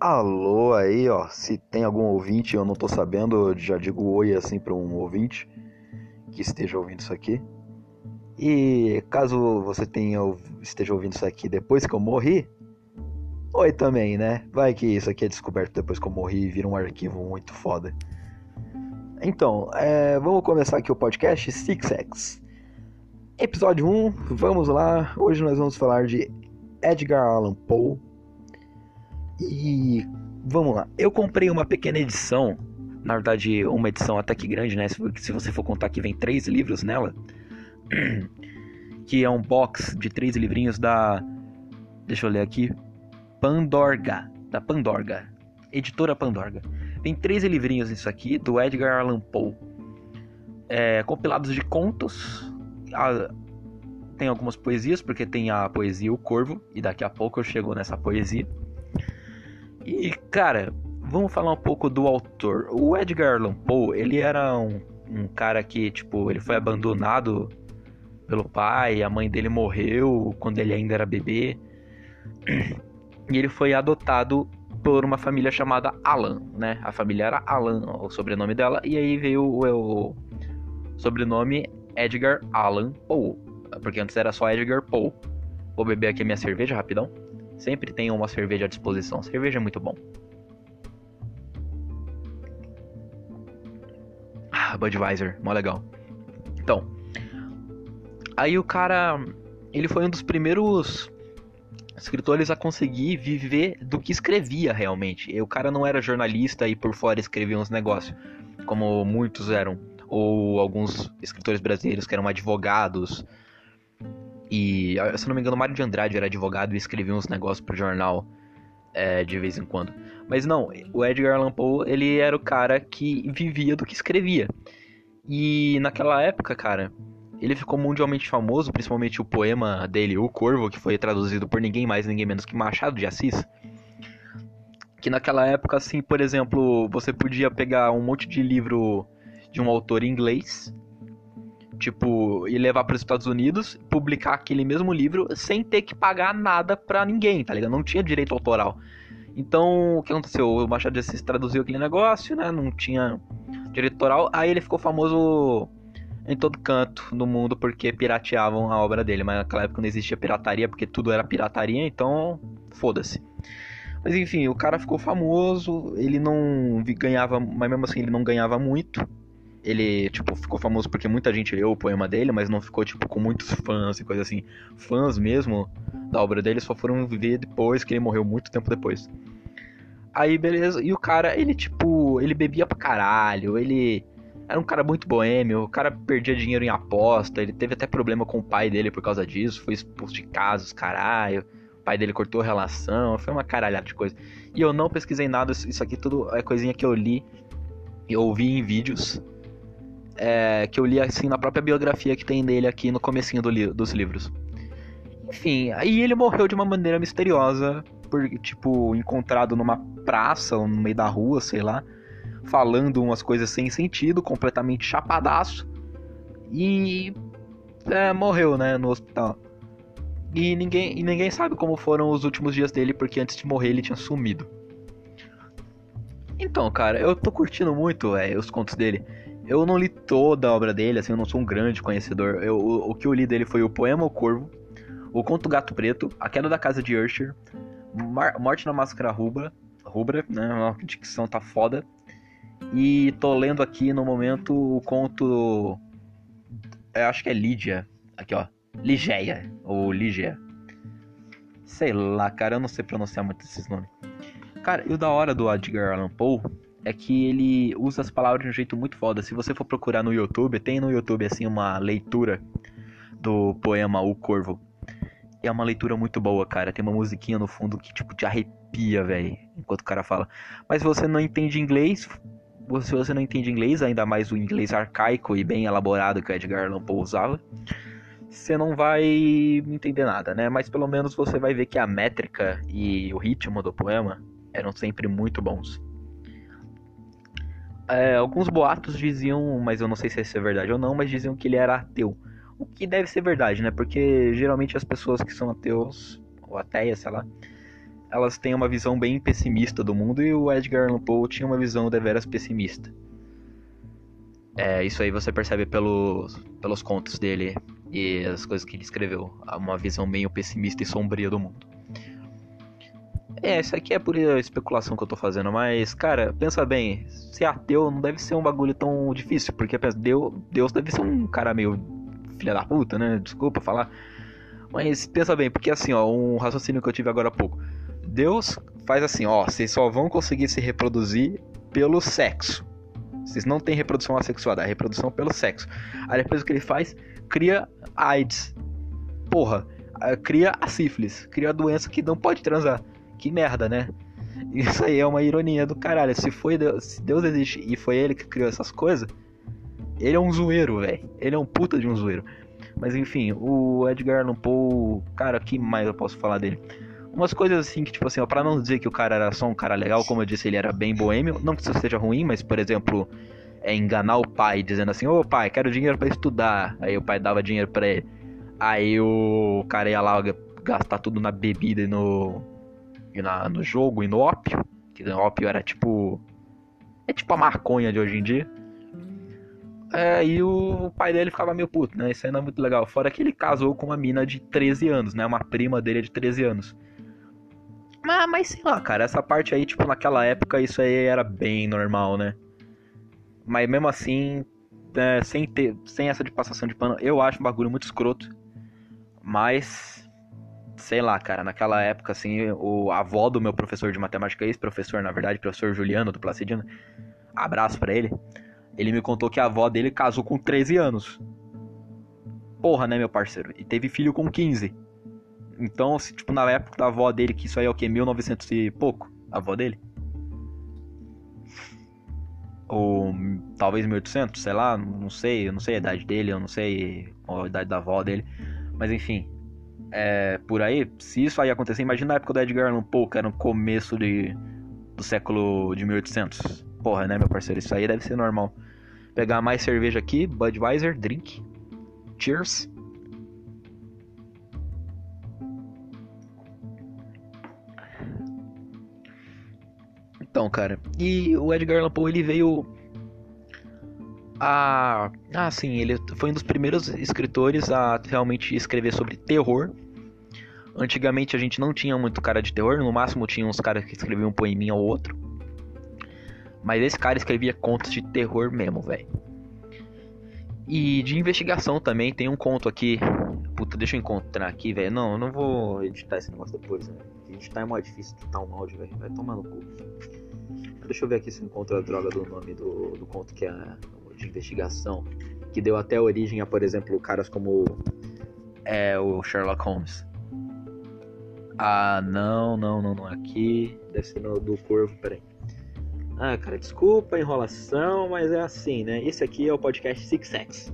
Alô aí, ó. Se tem algum ouvinte, eu não tô sabendo, já digo oi assim para um ouvinte que esteja ouvindo isso aqui. E caso você tenha esteja ouvindo isso aqui depois que eu morri, oi também, né? Vai que isso aqui é descoberto depois que eu morri e vira um arquivo muito foda. Então, é, vamos começar aqui o podcast Six X. Episódio 1, vamos lá. Hoje nós vamos falar de Edgar Allan Poe e vamos lá. Eu comprei uma pequena edição, na verdade, uma edição até que grande, né? Se você for contar que vem três livros nela, que é um box de três livrinhos da. Deixa eu ler aqui. Pandorga. Da Pandorga. Editora Pandorga. Tem três livrinhos nisso aqui, do Edgar Allan Poe. É, compilados de contos. tem algumas poesias, porque tem a poesia O Corvo, e daqui a pouco eu chego nessa poesia. E, cara, vamos falar um pouco do autor. O Edgar Allan Poe, ele era um, um cara que, tipo, ele foi abandonado pelo pai, a mãe dele morreu quando ele ainda era bebê. E ele foi adotado por uma família chamada Alan, né? A família era Alan, o sobrenome dela, e aí veio o, o sobrenome Edgar Allan Poe, porque antes era só Edgar Poe. Vou beber aqui minha cerveja rapidão. Sempre tenham uma cerveja à disposição. Cerveja é muito bom. Ah, Budweiser, mó legal. Então, aí o cara, ele foi um dos primeiros escritores a conseguir viver do que escrevia realmente. E o cara não era jornalista e por fora escrevia uns negócios, como muitos eram, ou alguns escritores brasileiros que eram advogados e, se não me engano, Mário de Andrade era advogado e escrevia uns negócios pro jornal é, de vez em quando. Mas não, o Edgar Allan Poe, ele era o cara que vivia do que escrevia. E naquela época, cara, ele ficou mundialmente famoso, principalmente o poema dele, O Corvo, que foi traduzido por ninguém mais, ninguém menos que Machado de Assis. Que naquela época, assim, por exemplo, você podia pegar um monte de livro de um autor inglês tipo, ir levar para os Estados Unidos, publicar aquele mesmo livro sem ter que pagar nada para ninguém, tá ligado? Não tinha direito autoral. Então, o que aconteceu? O Machado de Assis traduziu aquele negócio, né? Não tinha direito autoral. Aí ele ficou famoso em todo canto no mundo porque pirateavam a obra dele. Mas naquela época não existia pirataria porque tudo era pirataria, então foda-se. Mas enfim, o cara ficou famoso, ele não ganhava, mas mesmo assim ele não ganhava muito ele, tipo, ficou famoso porque muita gente leu o poema dele, mas não ficou, tipo, com muitos fãs e coisa assim. Fãs mesmo da obra dele só foram ver depois que ele morreu, muito tempo depois. Aí, beleza, e o cara, ele, tipo, ele bebia pra caralho, ele era um cara muito boêmio, o cara perdia dinheiro em aposta, ele teve até problema com o pai dele por causa disso, foi expulso de casa, os caralho. O pai dele cortou relação, foi uma caralhada de coisa. E eu não pesquisei nada, isso aqui tudo é coisinha que eu li e ouvi em vídeos é, que eu li assim na própria biografia que tem dele aqui no comecinho do li dos livros. Enfim, aí ele morreu de uma maneira misteriosa, por tipo, encontrado numa praça ou no meio da rua, sei lá, falando umas coisas sem sentido, completamente chapadaço. E é, morreu, né, no hospital. E ninguém, e ninguém sabe como foram os últimos dias dele, porque antes de morrer ele tinha sumido. Então, cara, eu tô curtindo muito é, os contos dele. Eu não li toda a obra dele, assim, eu não sou um grande conhecedor. Eu, o, o, que eu li dele foi o Poema O Corvo, o Conto Gato Preto, A Queda da Casa de Usher, Mar Morte na Máscara Rubra, Rubra, né? A dicção tá foda. E tô lendo aqui no momento o conto. Eu acho que é Lídia. Aqui, ó. Ligeia. Ou Ligia. Sei lá, cara, eu não sei pronunciar muito esses nomes. Cara, e o da hora do Edgar Allan Poe é que ele usa as palavras de um jeito muito foda. Se você for procurar no YouTube, tem no YouTube assim uma leitura do poema O Corvo. É uma leitura muito boa, cara. Tem uma musiquinha no fundo que tipo te arrepia, velho, enquanto o cara fala. Mas se você não entende inglês, se você não entende inglês, ainda mais o inglês arcaico e bem elaborado que o Edgar Allan Poe usava, você não vai entender nada, né? Mas pelo menos você vai ver que a métrica e o ritmo do poema eram sempre muito bons é, alguns boatos diziam, mas eu não sei se isso é verdade ou não, mas diziam que ele era ateu. O que deve ser verdade, né? Porque geralmente as pessoas que são ateus, ou ateias, sei lá, elas têm uma visão bem pessimista do mundo e o Edgar Allan Poe tinha uma visão deveras pessimista. É, isso aí você percebe pelos, pelos contos dele e as coisas que ele escreveu. Uma visão meio pessimista e sombria do mundo. É, isso aqui é por especulação que eu tô fazendo, mas, cara, pensa bem, ser ateu não deve ser um bagulho tão difícil, porque Deus, Deus deve ser um cara meio filha da puta, né? Desculpa falar. Mas pensa bem, porque assim, ó, um raciocínio que eu tive agora há pouco. Deus faz assim, ó, vocês só vão conseguir se reproduzir pelo sexo. Vocês não têm reprodução assexuada, é reprodução pelo sexo. Aí depois o que ele faz? Cria AIDS. Porra, cria a sífilis, cria a doença que não pode transar. Que merda, né? Isso aí é uma ironia do caralho. Se foi Deus, se Deus existe e foi ele que criou essas coisas, ele é um zoeiro, velho. Ele é um puta de um zoeiro. Mas enfim, o Edgar Allan Poe, cara, que mais eu posso falar dele? Umas coisas assim que, tipo assim, ó, pra não dizer que o cara era só um cara legal, como eu disse, ele era bem boêmio. Não que isso seja ruim, mas, por exemplo, é enganar o pai, dizendo assim, ô pai, quero dinheiro para estudar. Aí o pai dava dinheiro para ele. Aí o cara ia lá gastar tudo na bebida e no. E na, no jogo e no ópio. Que o ópio era tipo. É tipo a maconha de hoje em dia. É, e o pai dele ficava meio puto, né? Isso aí não é muito legal. Fora que ele casou com uma mina de 13 anos, né? Uma prima dele de 13 anos. Mas, mas sei lá, cara, essa parte aí, tipo, naquela época isso aí era bem normal, né? Mas mesmo assim, é, sem, ter, sem essa de passação de pano, eu acho um bagulho muito escroto. Mas, sei lá, cara, naquela época, assim, o avó do meu professor de matemática, ex-professor, na verdade, professor Juliano do Placidino, abraço para ele ele me contou que a avó dele casou com 13 anos. Porra, né, meu parceiro? E teve filho com 15. Então, se, tipo, na época da avó dele, que isso aí é o que? 1900 e pouco? A avó dele? Ou talvez 1800, sei lá, não sei, eu não sei a idade dele, eu não sei a idade da avó dele. Mas enfim, é, por aí, se isso aí acontecer, imagina na época do Edgar Allan Poe, que era no começo de, do século de 1800. Porra, né, meu parceiro? Isso aí deve ser normal. Pegar mais cerveja aqui, Budweiser, drink. Cheers. Então, cara, e o Edgar Allan Poe ele veio a ah, sim, ele foi um dos primeiros escritores a realmente escrever sobre terror. Antigamente a gente não tinha muito cara de terror, no máximo tinha uns caras que escreviam um poeminha ou outro. Mas esse cara escrevia contos de terror mesmo, velho. E de investigação também, tem um conto aqui. Puta, deixa eu encontrar aqui, velho. Não, eu não vou editar esse negócio depois, né? Editar é mó difícil editar um áudio, velho. Vai tomar no cu. Deixa eu ver aqui se eu encontro a droga do nome do, do conto que é de investigação. Que deu até origem a, por exemplo, caras como é, o Sherlock Holmes. Ah, não, não, não, não. Aqui. Deve ser no do Corvo, peraí. Ah, cara, desculpa a enrolação, mas é assim, né? Esse aqui é o podcast Six Sex.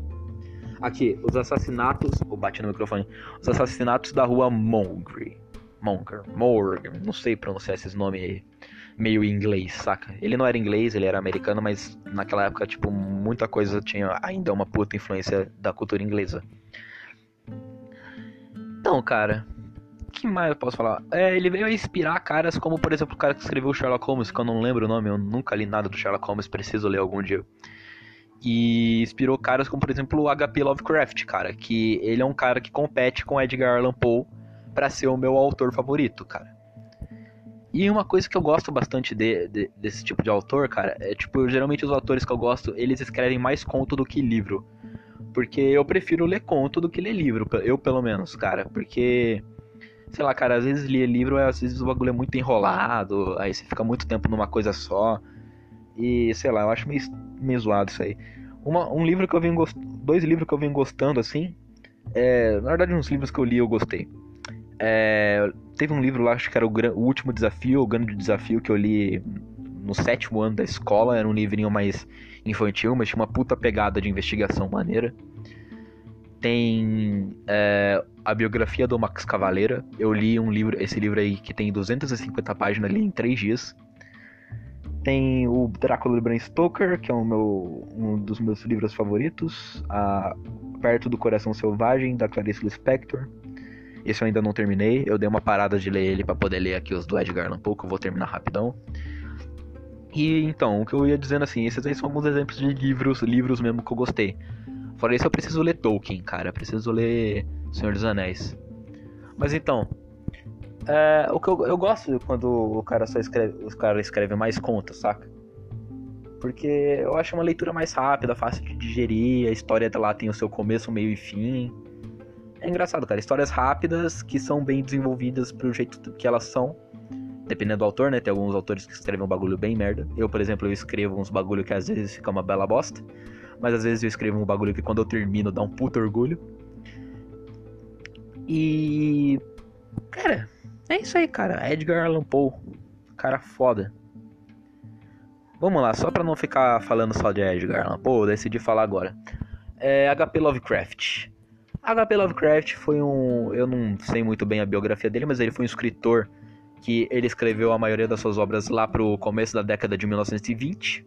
Aqui, os assassinatos. Vou bater no microfone. Os assassinatos da rua Monger. Monger. Morgan. Não sei pronunciar esses nomes meio inglês, saca? Ele não era inglês, ele era americano, mas naquela época, tipo, muita coisa tinha ainda uma puta influência da cultura inglesa. Então, cara, que mais eu posso falar? É, ele veio a inspirar caras como, por exemplo, o cara que escreveu Sherlock Holmes, que eu não lembro o nome, eu nunca li nada do Sherlock Holmes, preciso ler algum dia. E inspirou caras como, por exemplo, o HP Lovecraft, cara, que ele é um cara que compete com Edgar Allan Poe para ser o meu autor favorito, cara. E uma coisa que eu gosto bastante de, de, desse tipo de autor, cara, é tipo, geralmente os autores que eu gosto, eles escrevem mais conto do que livro. Porque eu prefiro ler conto do que ler livro, eu pelo menos, cara. Porque sei lá, cara, às vezes ler livro, às vezes o bagulho é muito enrolado, aí você fica muito tempo numa coisa só. E, sei lá, eu acho meio, meio zoado isso aí. Uma, um livro que eu venho. Dois livros que eu venho gostando, assim. É, na verdade, uns livros que eu li eu gostei. É, teve um livro lá, acho que era o, o Último Desafio, o Grande Desafio, que eu li no sétimo ano da escola. Era um livrinho mais infantil, mas tinha uma puta pegada de investigação maneira. Tem é, a biografia do Max Cavaleira. Eu li um livro, esse livro aí que tem 250 páginas, li em 3 dias. Tem o Drácula de Bram Stoker, que é meu, um dos meus livros favoritos. A Perto do Coração Selvagem, da Clarice Lispector. Esse eu ainda não terminei. Eu dei uma parada de ler ele para poder ler aqui os do Edgar Poe, que eu vou terminar rapidão. E então, o que eu ia dizendo assim, esses aí são alguns exemplos de livros, livros mesmo que eu gostei. Fora isso, eu preciso ler Tolkien, cara. Eu preciso ler Senhor dos Anéis. Mas então, é, o que eu, eu gosto quando o cara só escreve, os cara escreve mais contas, saca? Porque eu acho uma leitura mais rápida, fácil de digerir, a história lá tem o seu começo, meio e fim. É engraçado, cara. Histórias rápidas que são bem desenvolvidas pro jeito que elas são. Dependendo do autor, né? Tem alguns autores que escrevem um bagulho bem merda. Eu, por exemplo, eu escrevo uns bagulho que às vezes fica uma bela bosta. Mas às vezes eu escrevo um bagulho que quando eu termino dá um puto orgulho. E. Cara, é isso aí, cara. Edgar Allan Poe. Cara foda. Vamos lá, só pra não ficar falando só de Edgar Allan Poe, eu decidi falar agora. É HP Lovecraft. HP Lovecraft foi um. Eu não sei muito bem a biografia dele, mas ele foi um escritor que ele escreveu a maioria das suas obras lá pro começo da década de 1920.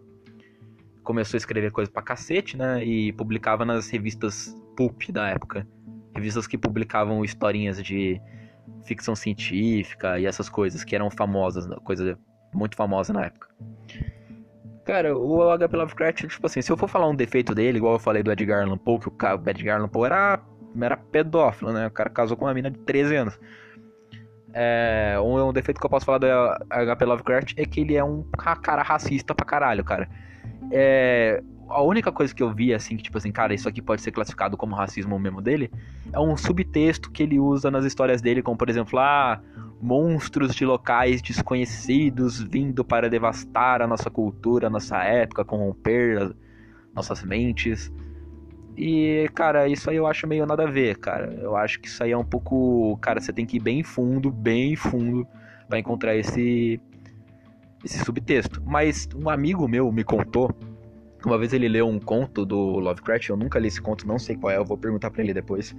Começou a escrever coisa pra cacete, né? E publicava nas revistas pulp da época. Revistas que publicavam historinhas de ficção científica e essas coisas que eram famosas, coisa muito famosa na época. Cara, o H.P. Lovecraft, tipo assim, se eu for falar um defeito dele, igual eu falei do Edgar Allan Poe, que o Edgar Allan Poe era, era pedófilo, né? O cara casou com uma menina de 13 anos. É, um, um defeito que eu posso falar do H.P. Lovecraft é que ele é um cara racista pra caralho, cara. É, a única coisa que eu vi, assim, que tipo assim, cara, isso aqui pode ser classificado como racismo mesmo dele, é um subtexto que ele usa nas histórias dele, como por exemplo, ah, monstros de locais desconhecidos vindo para devastar a nossa cultura, a nossa época, corromper nossas mentes. E, cara, isso aí eu acho meio nada a ver, cara. Eu acho que isso aí é um pouco. Cara, você tem que ir bem fundo, bem fundo, para encontrar esse. esse subtexto. Mas um amigo meu me contou. Uma vez ele leu um conto do Lovecraft, eu nunca li esse conto, não sei qual é, eu vou perguntar para ele depois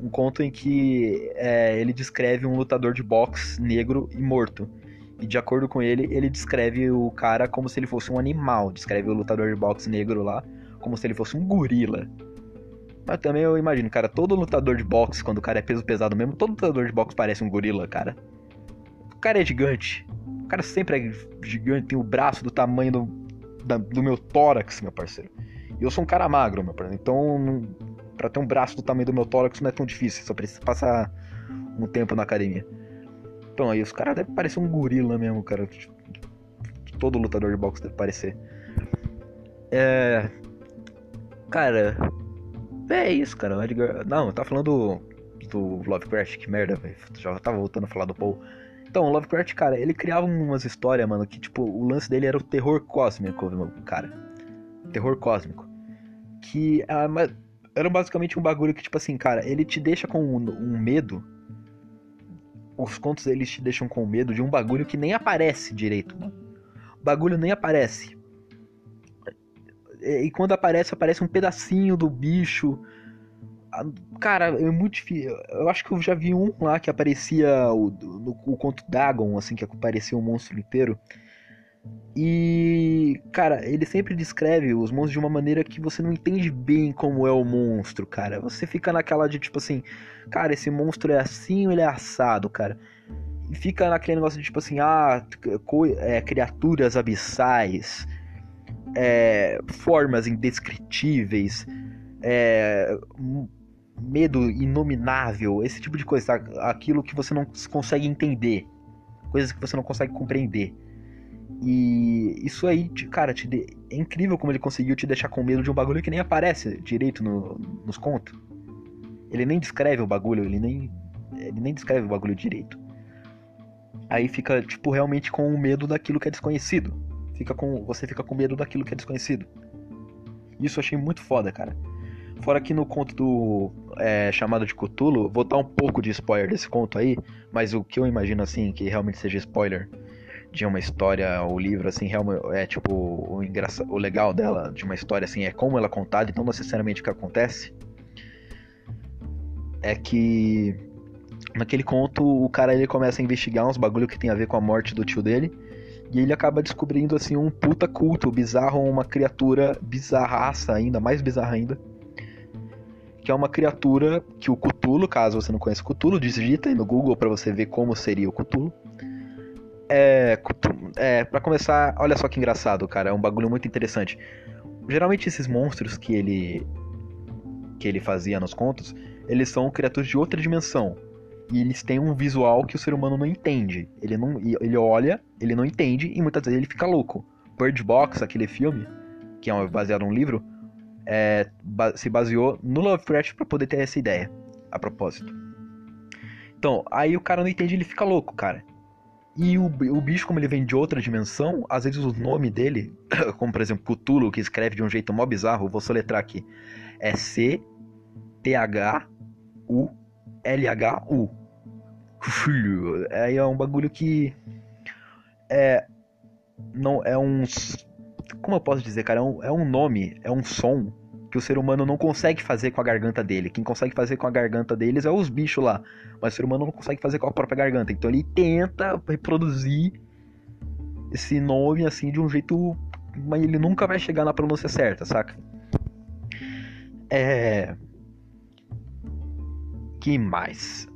um conto em que é, ele descreve um lutador de boxe negro e morto. E de acordo com ele, ele descreve o cara como se ele fosse um animal. Descreve o lutador de boxe negro lá como se ele fosse um gorila. Mas também eu imagino, cara, todo lutador de boxe, quando o cara é peso pesado mesmo, todo lutador de boxe parece um gorila, cara. O cara é gigante. O cara sempre é gigante, tem o braço do tamanho do, da, do meu tórax, meu parceiro. E eu sou um cara magro, meu parceiro. Então para ter um braço do tamanho do meu tórax não é tão difícil, só precisa passar um tempo na academia. Então aí, os caras devem parecer um gorila mesmo, cara. Todo lutador de boxe deve parecer. É. Cara. É isso, cara. O Edgar. Não, tava falando do, Lovecraft, que merda, velho. Já tava voltando a falar do Paul. Então, o Lovecraft, cara, ele criava umas histórias, mano, que tipo, o lance dele era o terror cósmico, cara. Terror cósmico. Que. Ah, era basicamente um bagulho que, tipo assim, cara, ele te deixa com um, um medo. Os contos eles te deixam com medo de um bagulho que nem aparece direito, mano. O bagulho nem aparece. E, e quando aparece, aparece um pedacinho do bicho. Cara, é muito difícil. Eu acho que eu já vi um lá que aparecia o, no, o conto Dagon, assim, que aparecia um monstro inteiro. E, cara, ele sempre descreve os monstros de uma maneira que você não entende bem como é o monstro, cara. Você fica naquela de tipo assim, cara, esse monstro é assim ou ele é assado, cara. E fica naquele negócio de tipo assim, ah, é, criaturas abissais, é, formas indescritíveis, é, medo inominável, esse tipo de coisa, aquilo que você não consegue entender, coisas que você não consegue compreender. E isso aí, cara, de... é incrível como ele conseguiu te deixar com medo de um bagulho que nem aparece direito no, nos contos. Ele nem descreve o bagulho, ele nem, ele nem descreve o bagulho direito. Aí fica, tipo, realmente com o medo daquilo que é desconhecido. Fica com, você fica com medo daquilo que é desconhecido. Isso eu achei muito foda, cara. Fora que no conto do é, Chamado de Cthulhu, vou dar um pouco de spoiler desse conto aí, mas o que eu imagino assim, que realmente seja spoiler, de uma história, o livro, assim, realmente é tipo o, engraça, o legal dela, de uma história, assim, é como ela é contada e não necessariamente o que acontece. É que naquele conto o cara ele começa a investigar uns bagulho que tem a ver com a morte do tio dele. E ele acaba descobrindo assim um puta culto bizarro, uma criatura bizarraça ainda, mais bizarra ainda. Que é uma criatura que o Cthulhu, caso você não conheça o Cthulhu, digita aí no Google para você ver como seria o Cthulhu. É, é, para começar, olha só que engraçado, cara, é um bagulho muito interessante. Geralmente esses monstros que ele que ele fazia nos contos, eles são criaturas de outra dimensão. E eles têm um visual que o ser humano não entende. Ele não ele olha, ele não entende e muitas vezes ele fica louco. Bird Box, aquele filme, que é baseado num livro, é, se baseou no Lovecraft para poder ter essa ideia, a propósito. Então, aí o cara não entende, ele fica louco, cara. E o, o bicho, como ele vem de outra dimensão, às vezes o nome dele, como por exemplo Cthulhu, que escreve de um jeito mó bizarro, vou soletrar aqui, é C-T-H-U-L-H-U. Aí é um bagulho que é não é um como eu posso dizer, cara, é um, é um nome, é um som que o ser humano não consegue fazer com a garganta dele. Quem consegue fazer com a garganta deles é os bichos lá, mas o ser humano não consegue fazer com a própria garganta. Então ele tenta reproduzir esse nome assim de um jeito, mas ele nunca vai chegar na pronúncia certa, saca? É. Que mais?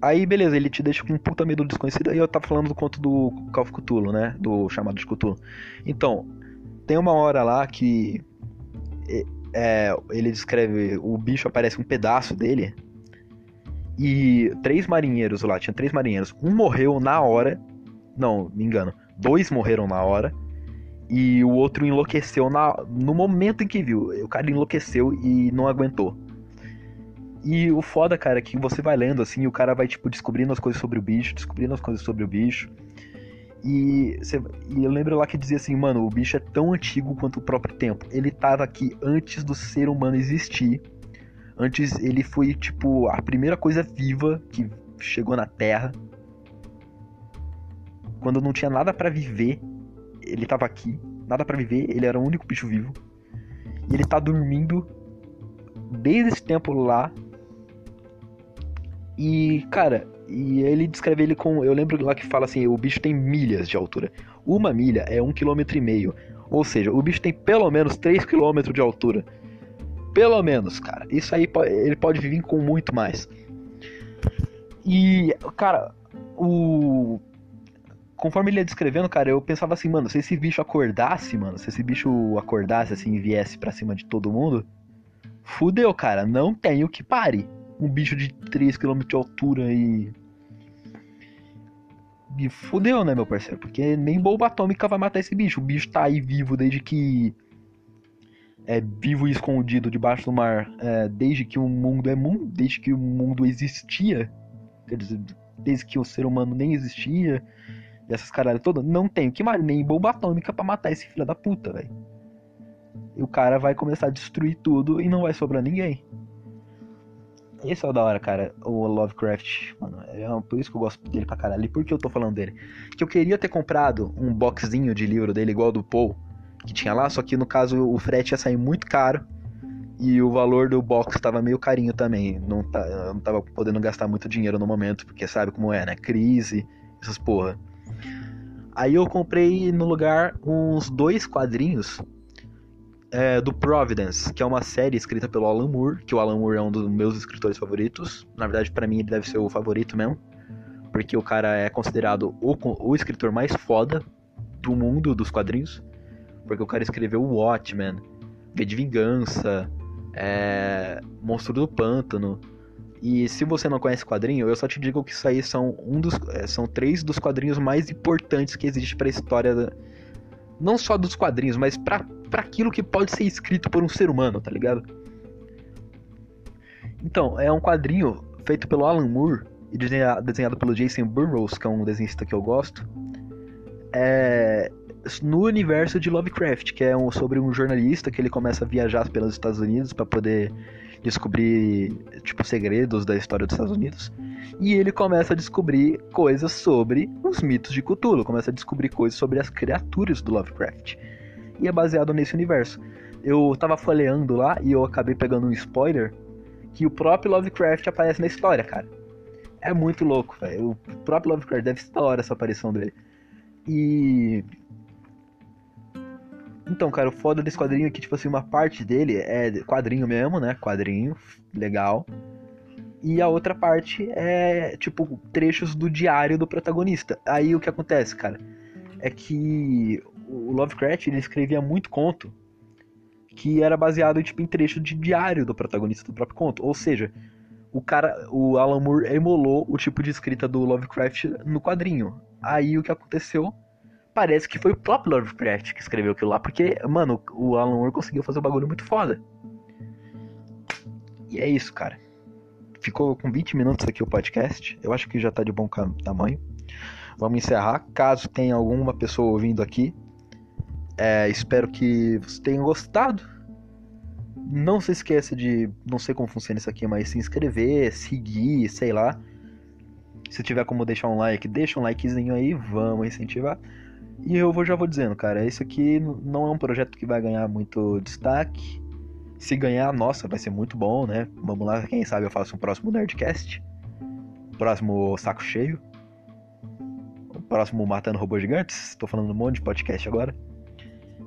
Aí, beleza, ele te deixa com um puta medo desconhecido. Aí eu tava falando do conto do Call Cthulhu, né? Do chamado de Cthulhu. Então, tem uma hora lá que é, ele descreve o bicho aparece um pedaço dele e três marinheiros lá, tinha três marinheiros. Um morreu na hora, não, me engano, dois morreram na hora e o outro enlouqueceu na, no momento em que viu. O cara enlouqueceu e não aguentou. E o foda, cara, é que você vai lendo assim, e o cara vai tipo descobrindo as coisas sobre o bicho, descobrindo as coisas sobre o bicho. E, cê, e, eu lembro lá que dizia assim, mano, o bicho é tão antigo quanto o próprio tempo. Ele tava aqui antes do ser humano existir. Antes ele foi, tipo, a primeira coisa viva que chegou na Terra. Quando não tinha nada para viver, ele tava aqui. Nada para viver, ele era o único bicho vivo. E ele tá dormindo desde esse tempo lá. E, cara, e ele descreve ele com. Eu lembro lá que fala assim: o bicho tem milhas de altura. Uma milha é um quilômetro e meio. Ou seja, o bicho tem pelo menos 3 quilômetros de altura. Pelo menos, cara. Isso aí ele pode vir com muito mais. E, cara, o. Conforme ele ia descrevendo, cara, eu pensava assim, mano, se esse bicho acordasse, mano, se esse bicho acordasse assim e viesse pra cima de todo mundo, fudeu, cara. Não tem o que pare um bicho de 3 km de altura e. E fudeu, né, meu parceiro? Porque nem bomba atômica vai matar esse bicho. O bicho tá aí vivo desde que. É vivo e escondido debaixo do mar. É, desde que o mundo é mundo. Desde que o mundo existia. Desde que o ser humano nem existia. Essas caralho todas. Não tem que nem bomba atômica para matar esse filho da puta, velho. E o cara vai começar a destruir tudo e não vai sobrar ninguém. Esse é o da hora, cara, o Lovecraft, mano. É por isso que eu gosto dele pra caralho. E por que eu tô falando dele? Que eu queria ter comprado um boxzinho de livro dele igual do Paul, que tinha lá, só que no caso o frete ia sair muito caro. E o valor do box tava meio carinho também. Não, tá, não tava podendo gastar muito dinheiro no momento, porque sabe como é, né? Crise, essas porra. Aí eu comprei no lugar uns dois quadrinhos é, do Providence, que é uma série escrita pelo Alan Moore, que o Alan Moore é um dos meus escritores favoritos. Na verdade, para mim, ele deve ser o favorito mesmo, porque o cara é considerado o, o escritor mais foda do mundo dos quadrinhos, porque o cara escreveu Watchmen, V de Vingança, é, Monstro do Pântano. E se você não conhece quadrinho, eu só te digo que isso aí são um dos, é, são três dos quadrinhos mais importantes que existe para a história não só dos quadrinhos, mas para aquilo que pode ser escrito por um ser humano, tá ligado? Então, é um quadrinho feito pelo Alan Moore e desenhado pelo Jason Burroughs, que é um desenhista que eu gosto. É no universo de Lovecraft, que é um, sobre um jornalista que ele começa a viajar pelos Estados Unidos para poder descobrir tipo segredos da história dos Estados Unidos. E ele começa a descobrir coisas sobre os mitos de Cthulhu, começa a descobrir coisas sobre as criaturas do Lovecraft. E é baseado nesse universo. Eu tava folheando lá e eu acabei pegando um spoiler que o próprio Lovecraft aparece na história, cara. É muito louco, velho. O próprio Lovecraft deve da hora essa aparição dele. E Então, cara, o foda desse quadrinho é que, tipo assim, uma parte dele é quadrinho mesmo, né? Quadrinho, legal. E a outra parte é, tipo, trechos do diário do protagonista. Aí o que acontece, cara, é que o Lovecraft ele escrevia muito conto que era baseado tipo, em trecho de diário do protagonista do próprio conto. Ou seja, o cara, o Alan Moore emulou o tipo de escrita do Lovecraft no quadrinho. Aí o que aconteceu? Parece que foi o próprio Lovecraft que escreveu aquilo lá, porque, mano, o Alan Moore conseguiu fazer um bagulho muito foda. E é isso, cara. Ficou com 20 minutos aqui o podcast. Eu acho que já tá de bom tamanho. Vamos encerrar. Caso tenha alguma pessoa ouvindo aqui é, espero que vocês tenham gostado. Não se esqueça de, não sei como funciona isso aqui, mas se inscrever, seguir, sei lá. Se tiver como deixar um like, deixa um likezinho aí, vamos incentivar. E eu vou, já vou dizendo, cara, isso aqui não é um projeto que vai ganhar muito destaque. Se ganhar, nossa, vai ser muito bom, né? Vamos lá, quem sabe eu faço um próximo Nerdcast. Próximo Saco Cheio. Próximo Matando Robôs Gigantes. Tô falando um monte de podcast agora.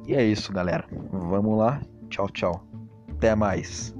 E é isso, galera. Vamos lá. Tchau, tchau. Até mais.